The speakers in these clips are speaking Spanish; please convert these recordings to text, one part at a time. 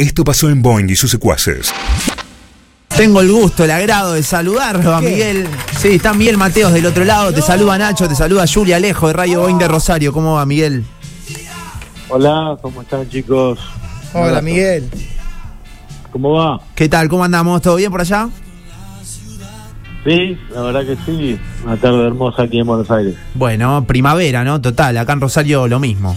Esto pasó en Boeing y sus secuaces. Tengo el gusto, el agrado de saludarlo a Miguel. Sí, está Miguel Mateos del otro lado. Te saluda Nacho, te saluda Julia Alejo de Radio Boeing de Rosario. ¿Cómo va, Miguel? Hola, ¿cómo están chicos? Hola, Miguel. ¿Cómo va? ¿Qué tal? ¿Cómo andamos? ¿Todo bien por allá? Sí, la verdad que sí. Una tarde hermosa aquí en Buenos Aires. Bueno, primavera, ¿no? Total, acá en Rosario lo mismo.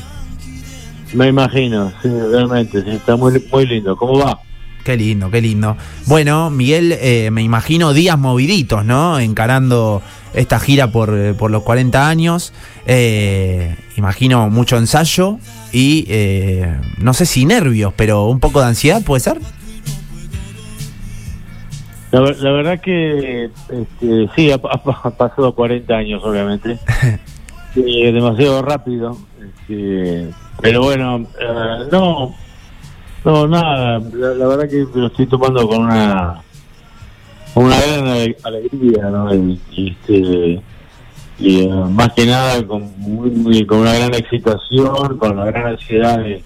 Me imagino, sí, realmente, sí, está muy, muy lindo. ¿Cómo va? Qué lindo, qué lindo. Bueno, Miguel, eh, me imagino días moviditos, ¿no? Encarando esta gira por, eh, por los 40 años. Eh, imagino mucho ensayo y eh, no sé si nervios, pero un poco de ansiedad, ¿puede ser? La, la verdad que este, sí, ha, ha- ha pasado 40 años, obviamente. Sí, demasiado rápido. este, pero bueno, eh, no, no, nada. La, la verdad que lo estoy tomando con una, una gran ale- alegría, ¿no? Y, este, y eh, más que nada con, muy, muy- con una gran excitación, con una gran ansiedad de,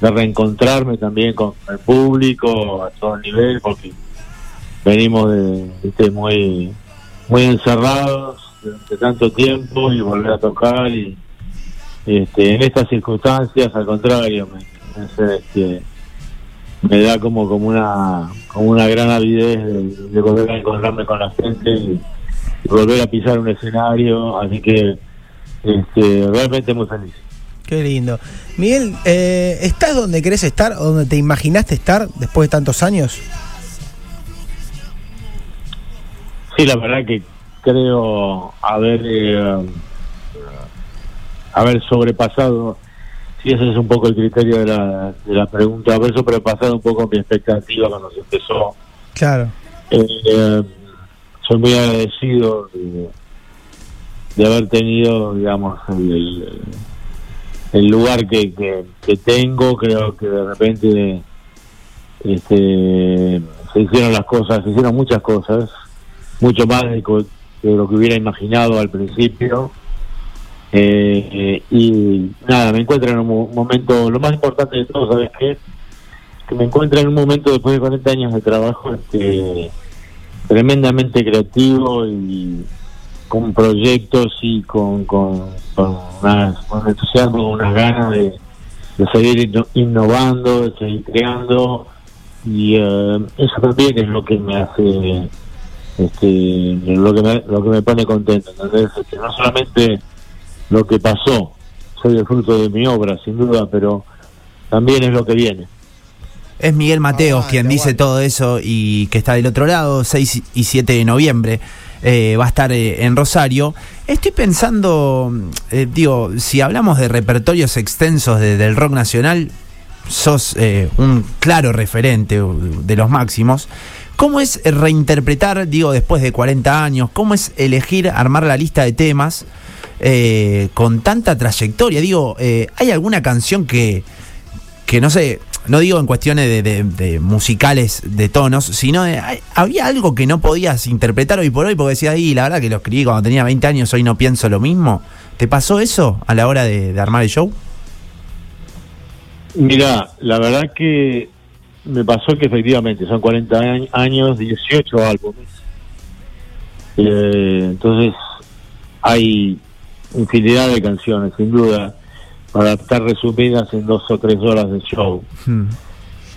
reencontrarme también con el público a todo nivel, porque venimos de, viste, muy muy encerrados durante tanto tiempo y volver a tocar y este, en estas circunstancias al contrario me, me este, me da como como una como una gran avidez de, de volver a encontrarme con la gente y, y volver a pisar un escenario así que este, realmente muy feliz Qué lindo. Miguel, eh, ¿estás donde querés estar o donde te imaginaste estar después de tantos años? Sí, la verdad que creo haber eh, haber sobrepasado, si ese es un poco el criterio de la, de la pregunta, haber sobrepasado un poco mi expectativa cuando se empezó. Claro. Eh, eh, soy muy agradecido de, de haber tenido, digamos, el, el- el lugar que, que, que tengo. Creo que de repente este, se hicieron las cosas, se hicieron muchas cosas, mucho más de, de lo que hubiera imaginado al principio. Eh, y nada, me encuentro en un mo- momento, lo más importante de todo, ¿sabes qué? Que me encuentro en un momento después de 40 años de trabajo este, tremendamente creativo y con proyectos y con, con, con, unas- con entusiasmo, unas ganas de, de seguir inno- innovando, de seguir creando y eh, eso también es lo que me hace este lo que me, lo que me pone contento ¿entendés? Este, no solamente lo que pasó soy el fruto de mi obra sin duda pero también es lo que viene Es Miguel Mateos Aguante, quien dice todo eso y que está del otro lado, 6 y 7 de noviembre. eh, va a estar eh, en Rosario. Estoy pensando, eh, digo, si hablamos de repertorios extensos de- del rock nacional, sos eh, un claro referente de los máximos. ¿Cómo es reinterpretar, digo, después de 40 años, cómo es elegir, armar la lista de temas eh, con tanta trayectoria? Digo, eh, ¿hay alguna canción que, que no sé, no digo en cuestiones de, musicales de tonos, sino de, había algo que no podías interpretar hoy por hoy porque decías, y la verdad que lo escribí cuando tenía 20 años, hoy no pienso lo mismo. ¿Te pasó eso a la hora de, de armar el show? Mira, la verdad que me pasó que efectivamente son 40 añ- años, 18 álbumes. Eh, entonces hay infinidad de canciones, sin duda, para estar resumidas en dos o tres horas de show. Hmm.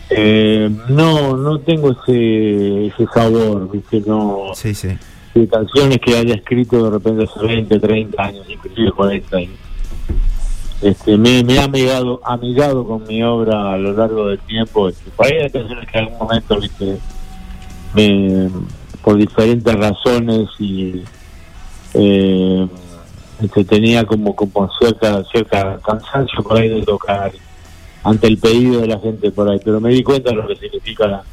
Eh, no, no tengo ese, ese sabor, ¿viste? No, Sí, sí. de canciones que haya escrito de repente hace 20, 30 años, inclusive 40 años. Este, me, me ha amigado, con mi obra a lo largo del tiempo. Este, hay canciones que en algún momento, viste, me, por diferentes razones y eh, este, tenía como, como cierta, cansancio por ahí de tocar ante el pedido de la gente por ahí, pero me di cuenta de lo que significa la,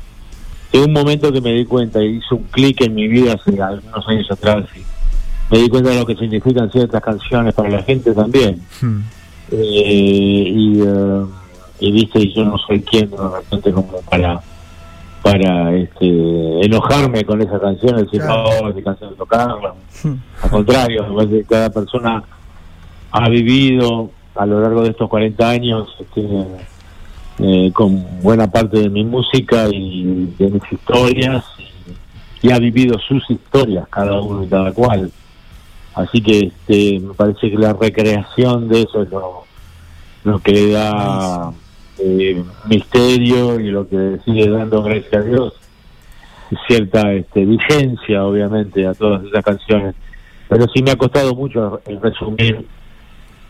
de un momento que me di cuenta y hizo un clic en mi vida hace algunos años atrás y me di cuenta de lo que significan ciertas canciones para la gente también Hmm. Eh, y, eh, y viste y yo no soy quien de repente como para para este enojarme con esa canción decir Claro. no esa canción tocarla al contrario me parece que cada persona ha vivido a lo largo de estos 40 años este, eh, con buena parte de mi música y de mis historias y, ha vivido sus historias cada uno y cada cual. Así que este, me parece que la recreación de eso es lo, que le da eh, misterio y lo que sigue dando, gracias a Dios, cierta este, vigencia, obviamente, a todas esas canciones. Pero sí me ha costado mucho resumir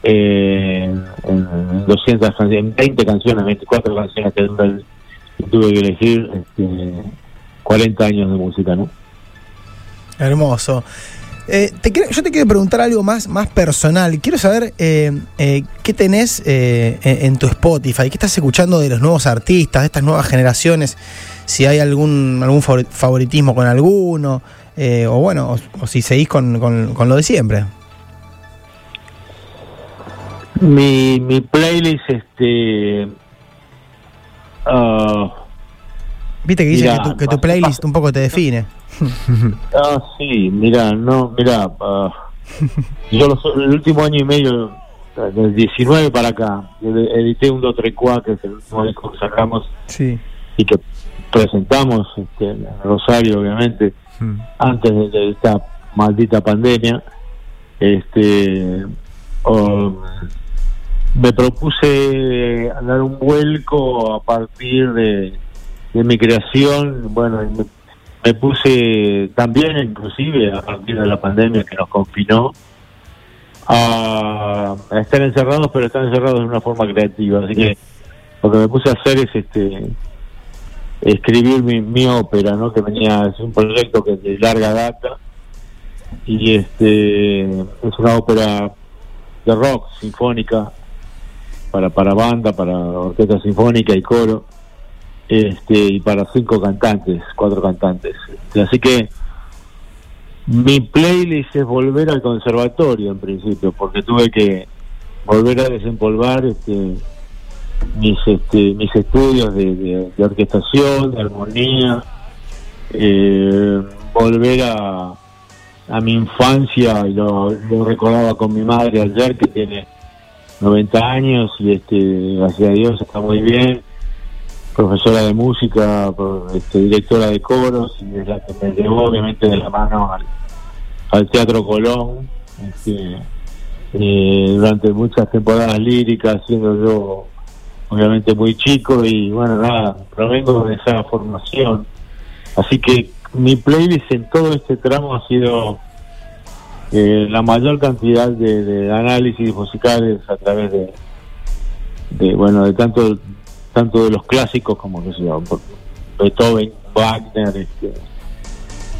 eh, en 200 en 20 canciones, 24 canciones que tuve que elegir este, 40 años de música, ¿no? Hermoso. Eh, yo te quiero preguntar algo más, más personal. Quiero saber eh, eh, qué tenés en, tu Spotify, qué estás escuchando de los nuevos artistas, de estas nuevas generaciones, si hay algún, algún favoritismo con alguno, o bueno, o, si seguís con, con, lo de siempre. Mi, mi playlist, este. Ah, Viste que dices que, tu, playlist un poco te define. ah, sí, mira, no, mira, uh, yo el último año y medio, del 19 para acá, edité un 2 3 que es el último disco que sacamos sí. y que presentamos este, en Rosario, obviamente, hmm. antes de, esta maldita pandemia. Este. Um, me propuse dar un vuelco a partir de, mi creación, bueno, me, puse también inclusive a partir de la pandemia que nos confinó a, estar encerrados, pero estar encerrados de una forma creativa, así que lo que me puse a hacer es este escribir mi, mi ópera, ¿no? Que venía es un proyecto que de larga data y este es una ópera de rock sinfónica para, para banda, para orquesta sinfónica y coro, este, y para cinco cantantes, cuatro cantantes. Así que mi playlist es volver al conservatorio en principio, porque tuve que volver a desempolvar este, mis este, mis estudios de, orquestación, de armonía, eh, volver a, a mi infancia, y lo, lo recordaba con mi madre ayer, que tiene 90 años y este gracias a Dios está muy bien profesora de música este, directora de coros y es la que me llevó obviamente de la mano al, Teatro Colón este, eh, durante muchas temporadas líricas siendo yo obviamente muy chico y bueno nada provengo de esa formación. Así que mi playlist en todo este tramo ha sido eh, la mayor cantidad de, análisis musicales a través de, de bueno de tanto tanto de los clásicos como que se Beethoven, Wagner, este,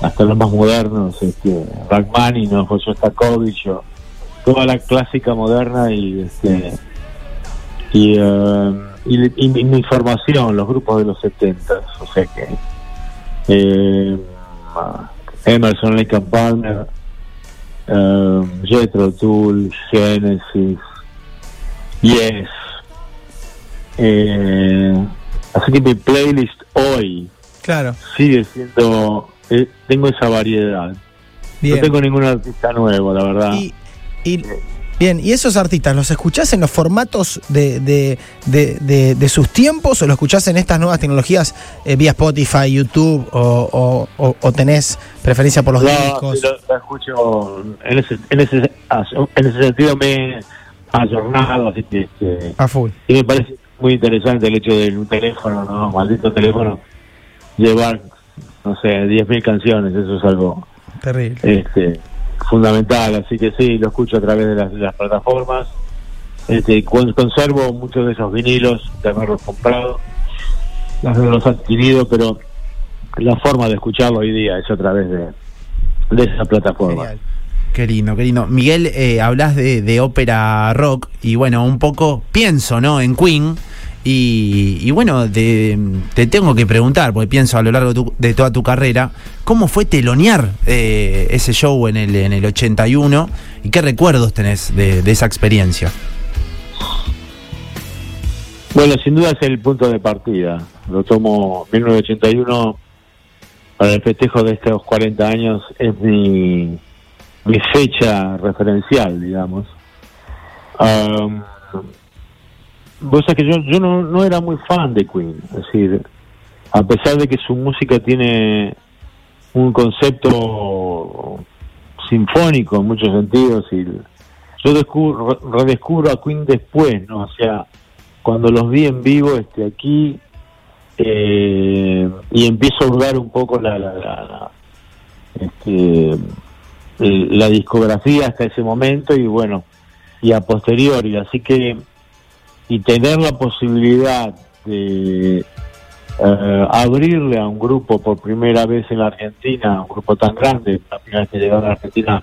hasta los más modernos, este, Rachmaninoff, Shostakovich, toda la clásica moderna y este y, uh, y, mi formación, los grupos de los 70, o sea que eh, Emerson, Lake Palmer, uh, Jethro Tull, Genesis, Yes. Eh, así que mi playlist hoy claro. sigue siendo, eh, tengo esa variedad. No tengo ningún artista nuevo, la verdad. Y, y Bien, ¿y esos artistas los escuchás en los formatos de, de, sus tiempos o los escuchás en estas nuevas tecnologías eh, vía Spotify, YouTube o, o, tenés preferencia por los discos? Lo, escucho en ese, en, ese, en ese sentido me he ayornado, así que... Este, A full. Y me parece muy interesante el hecho de un teléfono, ¿no? Maldito teléfono, llevar, no sé, 10.000 canciones, eso es algo... Terrible. Este, fundamental, así que sí, lo escucho a través de las, plataformas. Este, conservo muchos de esos vinilos de haberlos comprado, los adquirido, pero la forma de escucharlo hoy día es a través de, de esa plataforma. Qué lindo, qué lindo. Miguel, eh, hablas de, de ópera rock y bueno, un poco pienso, ¿no? En Queen y, bueno, te, tengo que preguntar, porque pienso a lo largo de, toda tu carrera, ¿cómo fue telonear eh, ese show en el, en el 81 y qué recuerdos tenés de, esa experiencia? Bueno, sin duda es el punto de partida. Lo tomo 1981 para el festejo de estos 40 años, es mi, mi fecha referencial, digamos vos sabés que yo, yo no, no era muy fan de Queen, es decir, a pesar de que su música tiene un concepto sinfónico en muchos sentidos y yo descubro, redescubro a Queen después, ¿no? O sea, cuando los vi en vivo este aquí eh, y empiezo a dudar un poco la, la, la, este, la discografía hasta ese momento y bueno, y a posteriori, así que y tener la posibilidad de eh, abrirle a un grupo por primera vez en la Argentina, un grupo tan grande, la primera vez que llegó a la Argentina,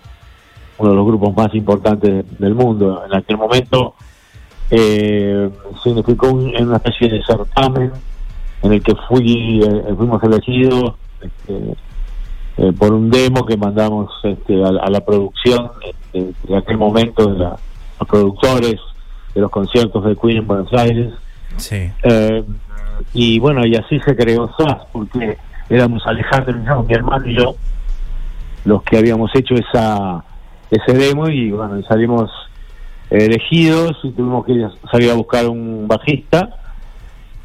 uno de los grupos más importantes del mundo. En aquel momento eh, significó en una especie de certamen en el que fui eh, fuimos elegidos este, eh, por un demo que mandamos este, a, la producción este, en aquel momento de los productores de los conciertos de Queen en Buenos Aires. Sí. Eh, y bueno, y así se creó SAS, porque éramos Alejandro y mi hermano y yo, los que habíamos hecho esa ese demo y bueno, salimos elegidos y tuvimos que salir a buscar un bajista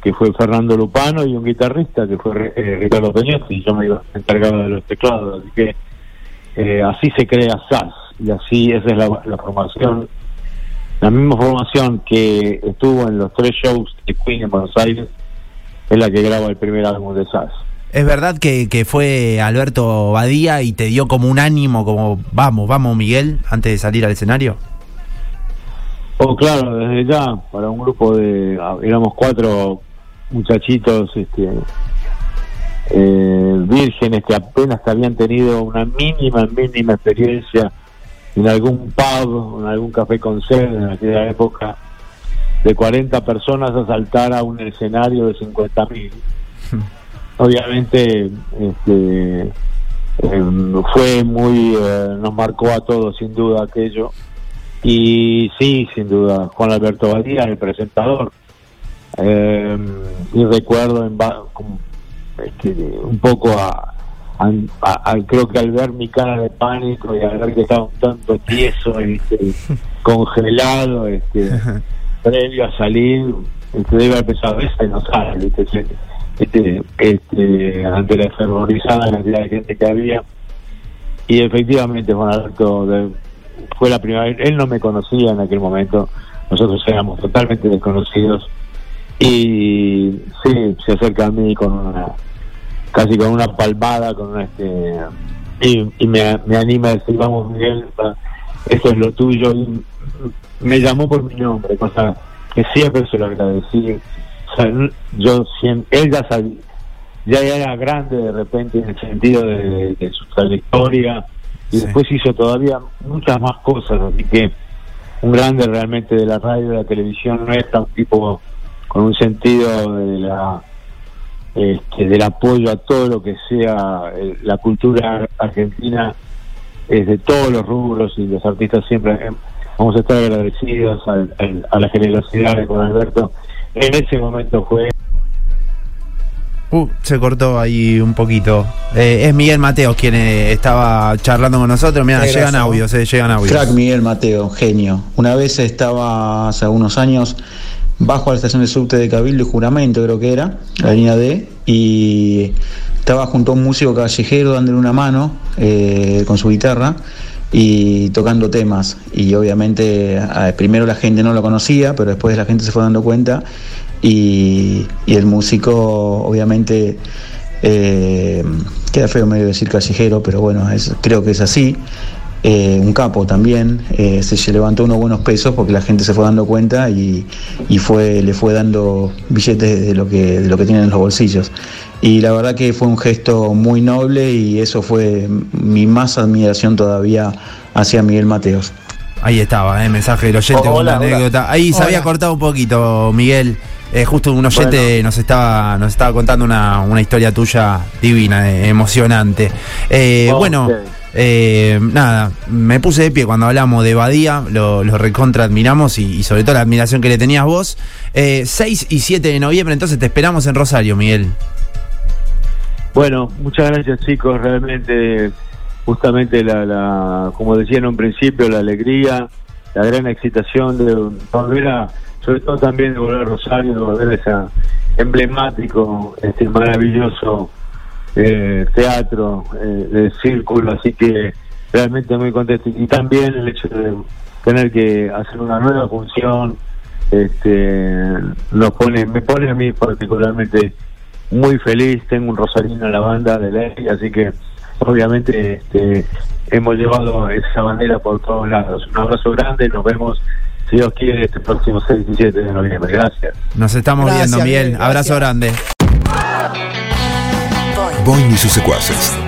que fue Fernando Lupano y un guitarrista que fue eh, Ricardo Peñotti y yo me iba encargado de los teclados así que eh, así se crea SAS y así esa es la, la formación la misma formación que estuvo en los tres shows de Queen en Buenos Aires es la que graba el primer álbum de SAS. ¿Es verdad que, que fue Alberto Badía y te dio como un ánimo, como vamos, vamos Miguel, antes de salir al escenario? Oh, claro, desde ya, para un grupo de, éramos cuatro muchachitos este, eh, vírgenes que apenas habían tenido una mínima, mínima experiencia en algún pub, en algún café con sed en aquella época, de 40 personas a saltar a un escenario de 50 mil. Obviamente este, em, fue muy, eh, nos marcó a todos sin duda aquello. Y sí, sin duda, Juan Alberto Badía, el presentador. Em, y recuerdo en, este, un poco a, creo que al ver mi cara de pánico y al ver que estaba un tanto tieso y este, congelado este, previo a salir este, debe haber pensado esa no sale este, este, este, ante la fervorizada cantidad de gente que había. Y efectivamente Juan Alberto fue la primera vez él no me conocía en aquel momento nosotros éramos totalmente desconocidos y sí se acerca a mí con una casi con una palmada, con este y, me, me, anima a decir, vamos Miguel, esto es lo tuyo. Y me llamó por mi nombre, cosa que siempre se lo agradecí. yo siempre, él ya sabía, ya era grande de repente en el sentido de, su trayectoria y después hizo todavía muchas más cosas, así que un grande realmente de la radio, de la televisión, no es tan tipo con un sentido de la este, del apoyo a todo lo que sea eh, la cultura argentina es de todos los rubros y los artistas siempre eh, vamos a estar agradecidos a, la generosidad de con Alberto. En ese momento fue... Uh, se cortó ahí un poquito. Eh, es Miguel Mateo quien estaba charlando con nosotros. Mira, llegan audios, llegan audios. Crack Miguel Mateo, genio. Una vez estaba hace algunos años bajo a la estación de subte de Cabildo y Juramento, creo que era, la línea D, y estaba junto a un músico callejero dándole una mano eh, con su guitarra y tocando temas. Y obviamente primero la gente no lo conocía, pero después la gente se fue dando cuenta y, el músico obviamente... Eh, queda feo medio decir callejero, pero bueno, creo que es así. Eh, un capo también, eh, se levantó unos buenos pesos porque la gente se fue dando cuenta y, fue, le fue dando billetes de lo, que, de lo que tienen en los bolsillos. Y la verdad que fue un gesto muy noble y eso fue mi más admiración todavía hacia Miguel Mateos. Ahí estaba, el eh, mensaje del oyente una anécdota. Ahí se había cortado un poquito, Miguel. justo un oyente nos estaba nos estaba contando una, una historia tuya divina, emocionante. bueno. Eh, nada, me puse de pie cuando hablamos de Badía, lo, recontra admiramos y, sobre todo la admiración que le tenías vos. 6 eh, y 7 de noviembre, entonces te esperamos en Rosario, Miguel. Bueno, muchas gracias chicos, realmente, justamente la, como decía en un principio, la alegría, la gran excitación de volver a... sobre todo también de volver a Rosario, de volver a ese emblemático, este maravilloso eh, teatro eh, círculo, así que realmente muy contento. Y también el hecho de tener que hacer una nueva función, este, nos pone, me pone a mí particularmente muy feliz, tengo un rosarino en la banda de ley, así que obviamente este, hemos llevado esa bandera por todos lados. Un abrazo grande, nos vemos si Dios quiere este próximo 6 y 7 de noviembre. Gracias. Nos estamos Gracias, viendo, Miguel. Miguel, Abrazo grande. Boing y sus secuaces.